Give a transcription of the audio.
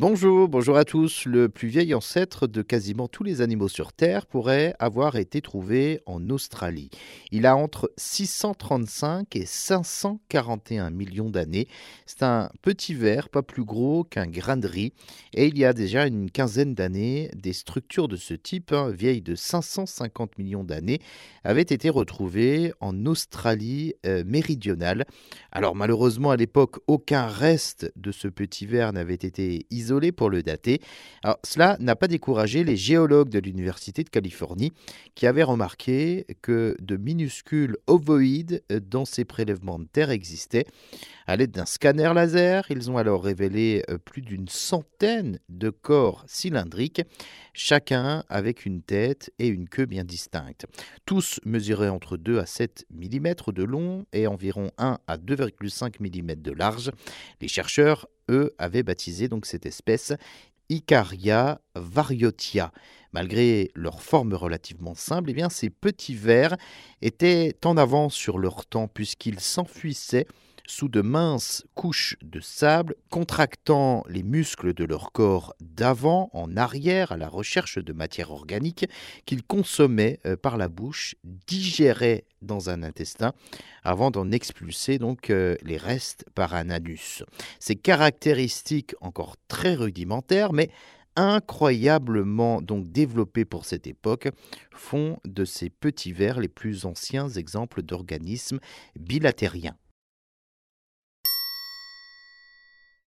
Bonjour, bonjour à tous. Le plus vieil ancêtre de quasiment tous les animaux sur Terre pourrait avoir été trouvé en Australie. Il a entre 635 et 541 millions d'années. C'est un petit ver, pas plus gros qu'un grain de riz. Et il y a déjà une quinzaine d'années, des structures de ce type, hein, vieilles de 550 millions d'années, avaient été retrouvées en Australie euh, méridionale. Alors malheureusement, à l'époque, aucun reste de ce petit ver n'avait été isolé pour le dater. Cela n'a pas découragé les géologues de l'Université de Californie qui avaient remarqué que de minuscules ovoïdes dans ces prélèvements de terre existaient. À l'aide d'un scanner laser, ils ont alors révélé euh, plus d'une centaine de corps cylindriques, chacun avec une tête et une queue bien distinctes. Tous mesuraient entre 2 à 7 mm de long et environ 1 à 2,5 mm de large. Les chercheurs eux, avaient baptisé donc cette espèce Icaria variotia. Malgré leur forme relativement simple, eh bien, ces petits vers étaient en avance sur leur temps puisqu'ils s'enfuissaient sous de minces couches de sable, contractant les muscles de leur corps d'avant en arrière à la recherche de matière organique qu'ils consommaient euh, par la bouche, digéraient dans un intestin avant d'en expulser donc euh, les restes par un anus. Ces caractéristiques encore très rudimentaires mais incroyablement donc développées pour cette époque font de ces petits vers les plus anciens exemples d'organismes bilatériens.